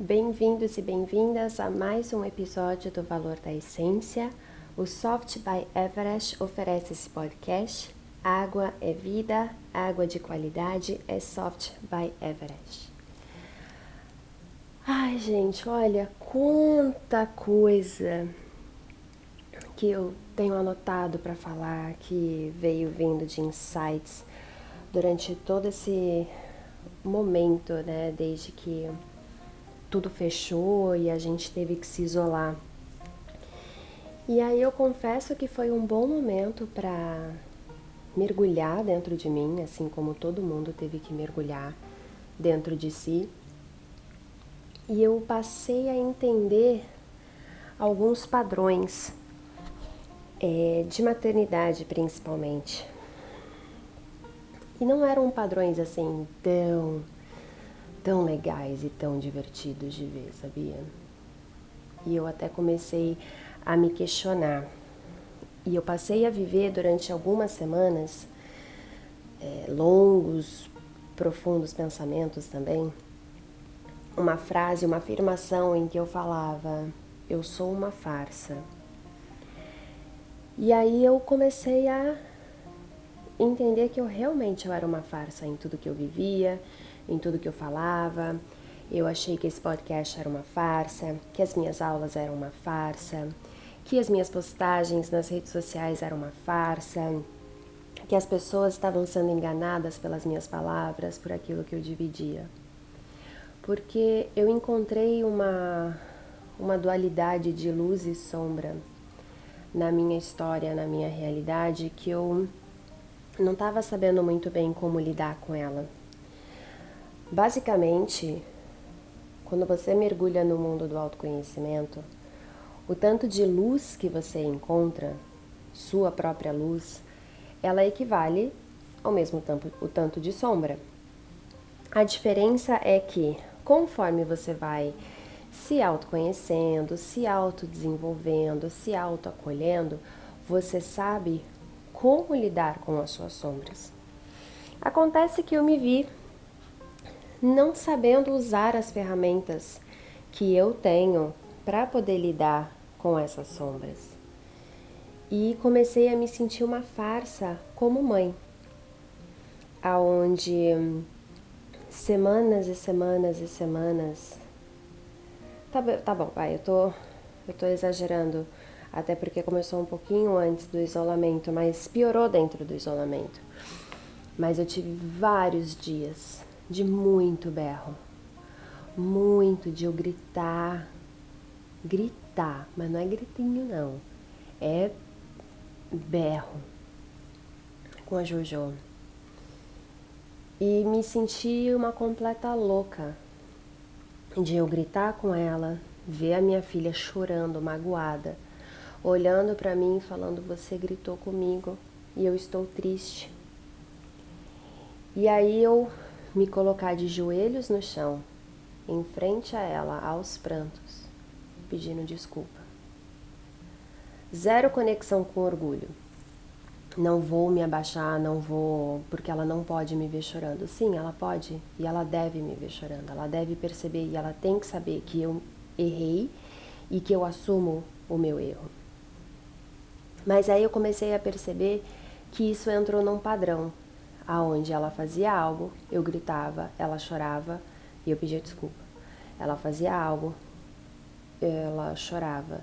Bem-vindos e bem-vindas a mais um episódio do Valor da Essência. O Soft by Everest oferece esse podcast. Água é vida, água de qualidade é Soft by Everest. Ai, gente, olha quanta coisa que eu tenho anotado para falar, que veio vindo de insights durante todo esse momento, né, desde que tudo fechou e a gente teve que se isolar. E aí eu confesso que foi um bom momento para mergulhar dentro de mim, assim como todo mundo teve que mergulhar dentro de si. E eu passei a entender alguns padrões é, de maternidade, principalmente. E não eram padrões assim tão tão legais e tão divertidos de ver, sabia? E eu até comecei a me questionar. E eu passei a viver durante algumas semanas é, longos, profundos pensamentos também. Uma frase, uma afirmação em que eu falava: Eu sou uma farsa. E aí eu comecei a entender que eu realmente eu era uma farsa em tudo que eu vivia, em tudo que eu falava. Eu achei que esse podcast era uma farsa, que as minhas aulas eram uma farsa, que as minhas postagens nas redes sociais eram uma farsa, que as pessoas estavam sendo enganadas pelas minhas palavras, por aquilo que eu dividia. Porque eu encontrei uma, uma dualidade de luz e sombra na minha história, na minha realidade, que eu não estava sabendo muito bem como lidar com ela. Basicamente, quando você mergulha no mundo do autoconhecimento, o tanto de luz que você encontra, sua própria luz, ela equivale ao mesmo tempo o tanto de sombra. A diferença é que conforme você vai se autoconhecendo, se autodesenvolvendo, se autoacolhendo, você sabe como lidar com as suas sombras. Acontece que eu me vi não sabendo usar as ferramentas que eu tenho para poder lidar com essas sombras. E comecei a me sentir uma farsa como mãe, aonde semanas e semanas e semanas Tá, tá bom, vai, eu tô, eu tô exagerando, até porque começou um pouquinho antes do isolamento, mas piorou dentro do isolamento. Mas eu tive vários dias de muito berro. Muito de eu gritar, gritar, mas não é gritinho não, é berro com a Jojo. E me senti uma completa louca de eu gritar com ela, ver a minha filha chorando, magoada, olhando para mim falando: Você gritou comigo e eu estou triste. E aí eu me colocar de joelhos no chão, em frente a ela, aos prantos, pedindo desculpa. Zero conexão com orgulho. Não vou me abaixar, não vou, porque ela não pode me ver chorando. Sim, ela pode e ela deve me ver chorando. Ela deve perceber e ela tem que saber que eu errei e que eu assumo o meu erro. Mas aí eu comecei a perceber que isso entrou num padrão aonde ela fazia algo, eu gritava, ela chorava e eu pedia desculpa. Ela fazia algo, ela chorava,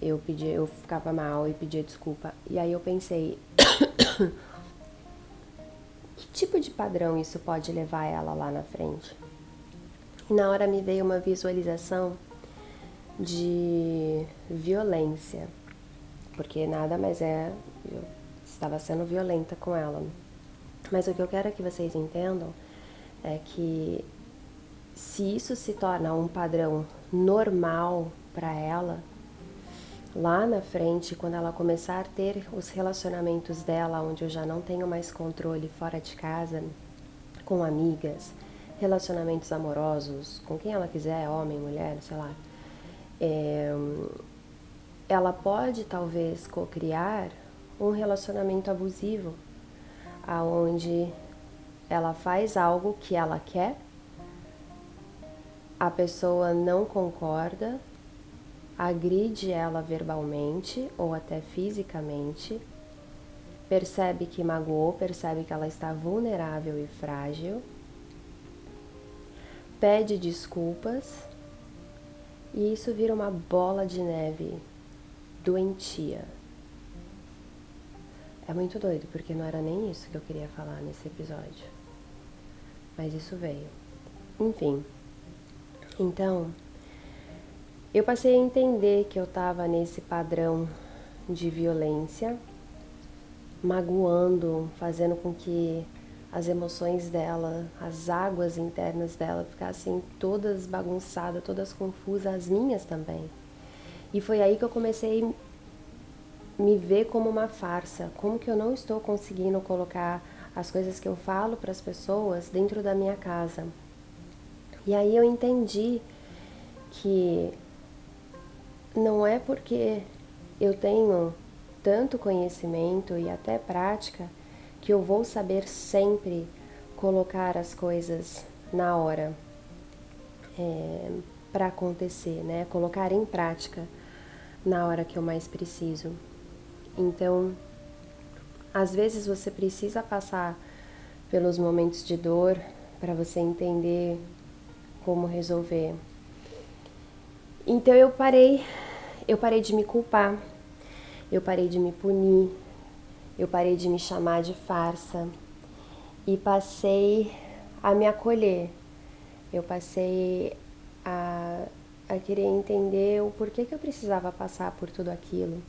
eu pedia, eu ficava mal e pedia desculpa. E aí eu pensei, que tipo de padrão isso pode levar ela lá na frente? E na hora me veio uma visualização de violência, porque nada mais é, eu estava sendo violenta com ela. Mas o que eu quero que vocês entendam é que se isso se torna um padrão normal para ela, lá na frente, quando ela começar a ter os relacionamentos dela, onde eu já não tenho mais controle fora de casa, com amigas, relacionamentos amorosos, com quem ela quiser, homem, mulher, sei lá, é, ela pode talvez co-criar um relacionamento abusivo, aonde ela faz algo que ela quer, a pessoa não concorda, agride ela verbalmente ou até fisicamente, percebe que magoou, percebe que ela está vulnerável e frágil, pede desculpas e isso vira uma bola de neve doentia. É muito doido, porque não era nem isso que eu queria falar nesse episódio. Mas isso veio. Enfim. Então, eu passei a entender que eu estava nesse padrão de violência, magoando, fazendo com que as emoções dela, as águas internas dela ficassem todas bagunçadas, todas confusas, as minhas também. E foi aí que eu comecei a me ver como uma farsa, como que eu não estou conseguindo colocar as coisas que eu falo para as pessoas dentro da minha casa. E aí eu entendi que não é porque eu tenho tanto conhecimento e até prática que eu vou saber sempre colocar as coisas na hora é, para acontecer, né? Colocar em prática na hora que eu mais preciso. Então, às vezes você precisa passar pelos momentos de dor para você entender como resolver. Então eu parei, eu parei de me culpar, eu parei de me punir, eu parei de me chamar de farsa e passei a me acolher. Eu passei a a querer entender o porquê que eu precisava passar por tudo aquilo.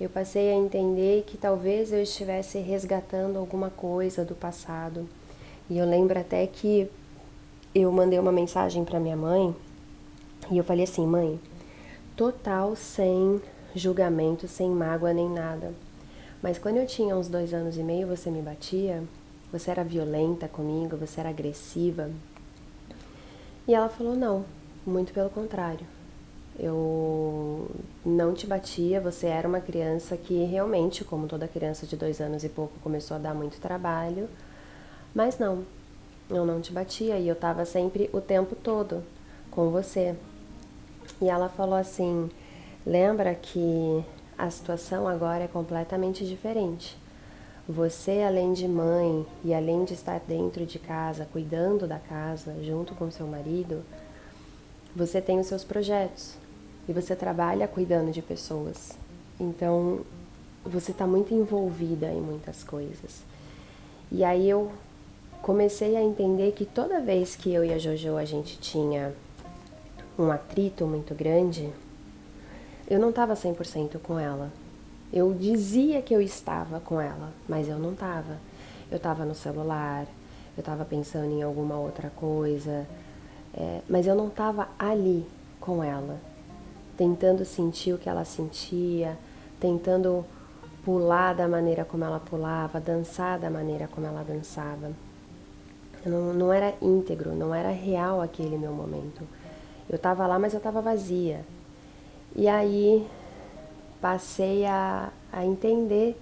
Eu passei a entender que talvez eu estivesse resgatando alguma coisa do passado. E eu lembro até que eu mandei uma mensagem para minha mãe e eu falei assim: mãe, total sem julgamento, sem mágoa nem nada. Mas quando eu tinha uns dois anos e meio, você me batia, você era violenta comigo, você era agressiva. E ela falou: não, muito pelo contrário. Eu não te batia, você era uma criança que realmente, como toda criança de dois anos e pouco, começou a dar muito trabalho. Mas não, eu não te batia e eu estava sempre o tempo todo com você. E ela falou assim: lembra que a situação agora é completamente diferente. Você, além de mãe e além de estar dentro de casa, cuidando da casa, junto com seu marido, você tem os seus projetos e você trabalha cuidando de pessoas. Então, você está muito envolvida em muitas coisas. E aí eu comecei a entender que toda vez que eu e a Jojo a gente tinha um atrito muito grande, eu não estava 100% com ela. Eu dizia que eu estava com ela, mas eu não estava. Eu estava no celular, eu estava pensando em alguma outra coisa, é, mas eu não estava ali com ela, tentando sentir o que ela sentia, tentando pular da maneira como ela pulava, dançar da maneira como ela dançava. Não, não era íntegro, não era real aquele meu momento. Eu estava lá, mas eu estava vazia. E aí passei a, a entender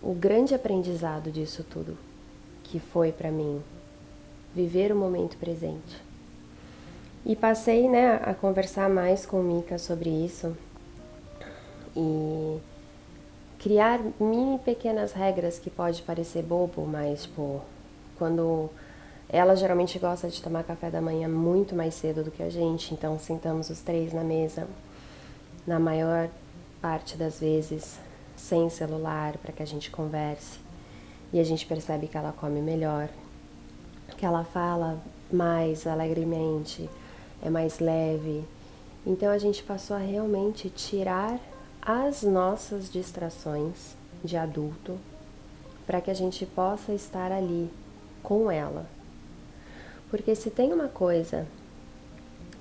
o grande aprendizado disso tudo que foi para mim viver o momento presente. E passei né, a conversar mais com Mika sobre isso e criar mini pequenas regras que pode parecer bobo, mas tipo, quando ela geralmente gosta de tomar café da manhã muito mais cedo do que a gente, então sentamos os três na mesa, na maior parte das vezes sem celular para que a gente converse e a gente percebe que ela come melhor, que ela fala mais alegremente, é mais leve. Então a gente passou a realmente tirar as nossas distrações de adulto para que a gente possa estar ali com ela. Porque se tem uma coisa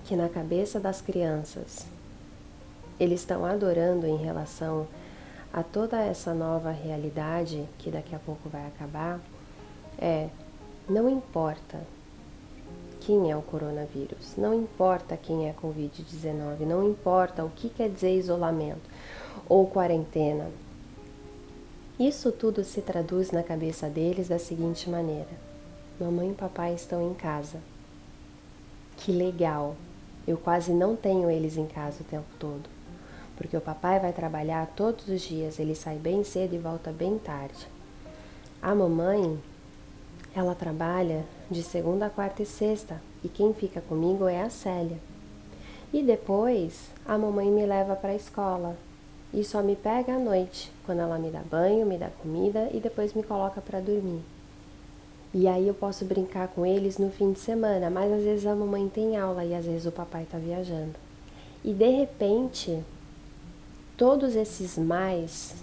que na cabeça das crianças eles estão adorando em relação a toda essa nova realidade que daqui a pouco vai acabar, é não importa quem é o coronavírus, não importa quem é a Covid-19, não importa o que quer dizer isolamento ou quarentena. Isso tudo se traduz na cabeça deles da seguinte maneira: Mamãe e papai estão em casa. Que legal! Eu quase não tenho eles em casa o tempo todo, porque o papai vai trabalhar todos os dias, ele sai bem cedo e volta bem tarde. A mamãe, ela trabalha de segunda a quarta e sexta, e quem fica comigo é a Célia. E depois a mamãe me leva para a escola e só me pega à noite, quando ela me dá banho, me dá comida e depois me coloca para dormir. E aí eu posso brincar com eles no fim de semana, mas às vezes a mamãe tem aula e às vezes o papai está viajando. E de repente, todos esses mais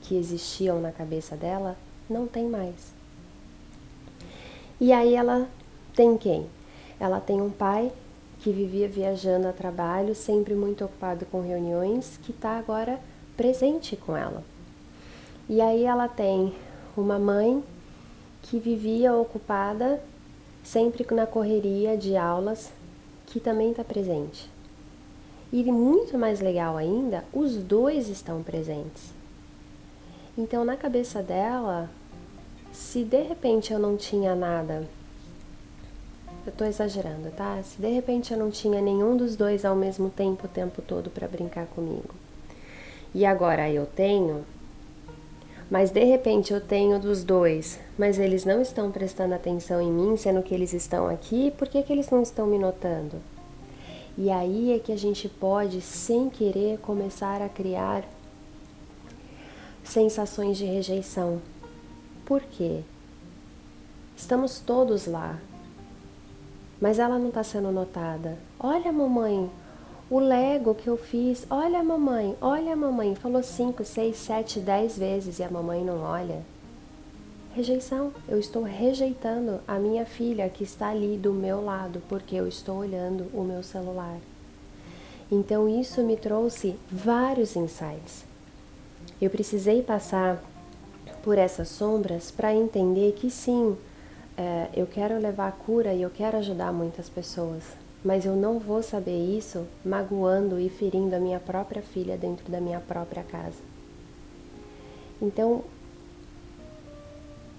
que existiam na cabeça dela não tem mais. E aí ela tem quem? Ela tem um pai que vivia viajando a trabalho, sempre muito ocupado com reuniões, que está agora presente com ela. E aí ela tem uma mãe que vivia ocupada, sempre na correria de aulas, que também está presente. E muito mais legal ainda, os dois estão presentes. Então, na cabeça dela, se de repente eu não tinha nada, eu tô exagerando, tá? Se de repente eu não tinha nenhum dos dois ao mesmo tempo o tempo todo para brincar comigo, e agora eu tenho, mas de repente eu tenho dos dois, mas eles não estão prestando atenção em mim, sendo que eles estão aqui, por que, que eles não estão me notando? E aí é que a gente pode, sem querer, começar a criar sensações de rejeição. Por quê? Estamos todos lá, mas ela não está sendo notada. Olha, mamãe, o Lego que eu fiz, olha mamãe, olha mamãe, falou 5, 6, 7, 10 vezes e a mamãe não olha. Rejeição, eu estou rejeitando a minha filha que está ali do meu lado porque eu estou olhando o meu celular. Então isso me trouxe vários insights. Eu precisei passar por essas sombras para entender que sim, é, eu quero levar a cura e eu quero ajudar muitas pessoas, mas eu não vou saber isso magoando e ferindo a minha própria filha dentro da minha própria casa. Então,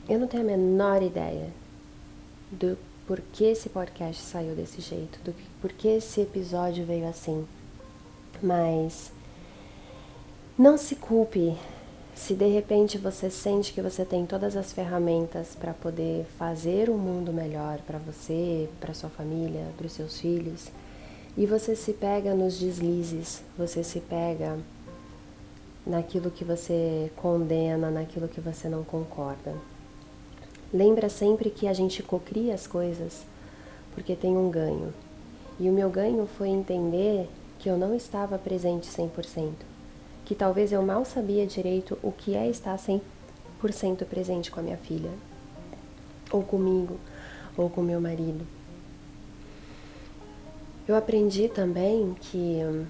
eu não tenho a menor ideia do porquê esse podcast saiu desse jeito, do porquê esse episódio veio assim. Mas não se culpe se de repente você sente que você tem todas as ferramentas para poder fazer um mundo melhor para você, para sua família, para os seus filhos, e você se pega nos deslizes, você se pega naquilo que você condena, naquilo que você não concorda. Lembra sempre que a gente cocria as coisas porque tem um ganho. E o meu ganho foi entender que eu não estava presente 100% que talvez eu mal sabia direito o que é estar 100% presente com a minha filha, ou comigo, ou com meu marido. Eu aprendi também que hum,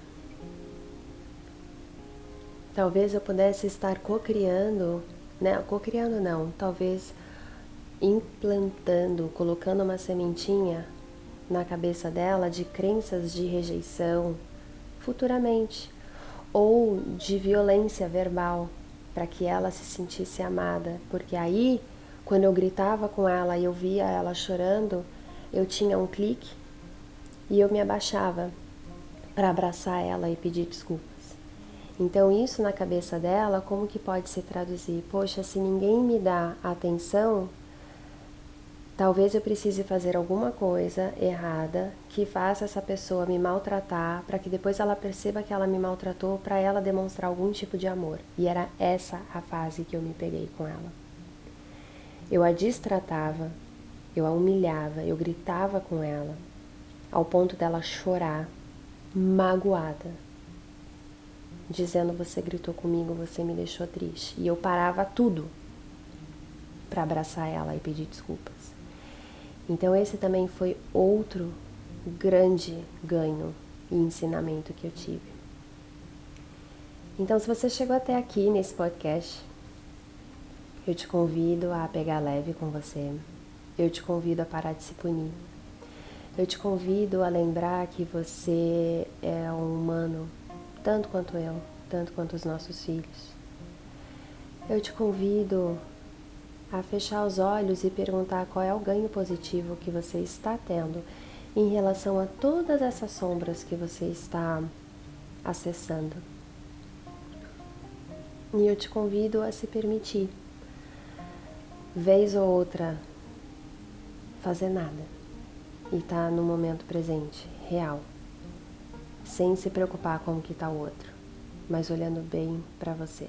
talvez eu pudesse estar co-criando, né? Co-criando não, talvez implantando, colocando uma sementinha na cabeça dela de crenças de rejeição futuramente ou de violência verbal para que ela se sentisse amada, porque aí quando eu gritava com ela e eu via ela chorando, eu tinha um clique e eu me abaixava para abraçar ela e pedir desculpas. Então isso na cabeça dela, como que pode se traduzir? Poxa, se ninguém me dá atenção, Talvez eu precise fazer alguma coisa errada que faça essa pessoa me maltratar, para que depois ela perceba que ela me maltratou, para ela demonstrar algum tipo de amor. E era essa a fase que eu me peguei com ela. Eu a distratava, eu a humilhava, eu gritava com ela, ao ponto dela chorar, magoada, dizendo: Você gritou comigo, você me deixou triste. E eu parava tudo para abraçar ela e pedir desculpas. Então, esse também foi outro grande ganho e ensinamento que eu tive. Então, se você chegou até aqui nesse podcast, eu te convido a pegar leve com você. Eu te convido a parar de se punir. Eu te convido a lembrar que você é um humano, tanto quanto eu, tanto quanto os nossos filhos. Eu te convido a fechar os olhos e perguntar qual é o ganho positivo que você está tendo em relação a todas essas sombras que você está acessando. E eu te convido a se permitir, vez ou outra, fazer nada e estar tá no momento presente, real, sem se preocupar com o que está o outro, mas olhando bem para você.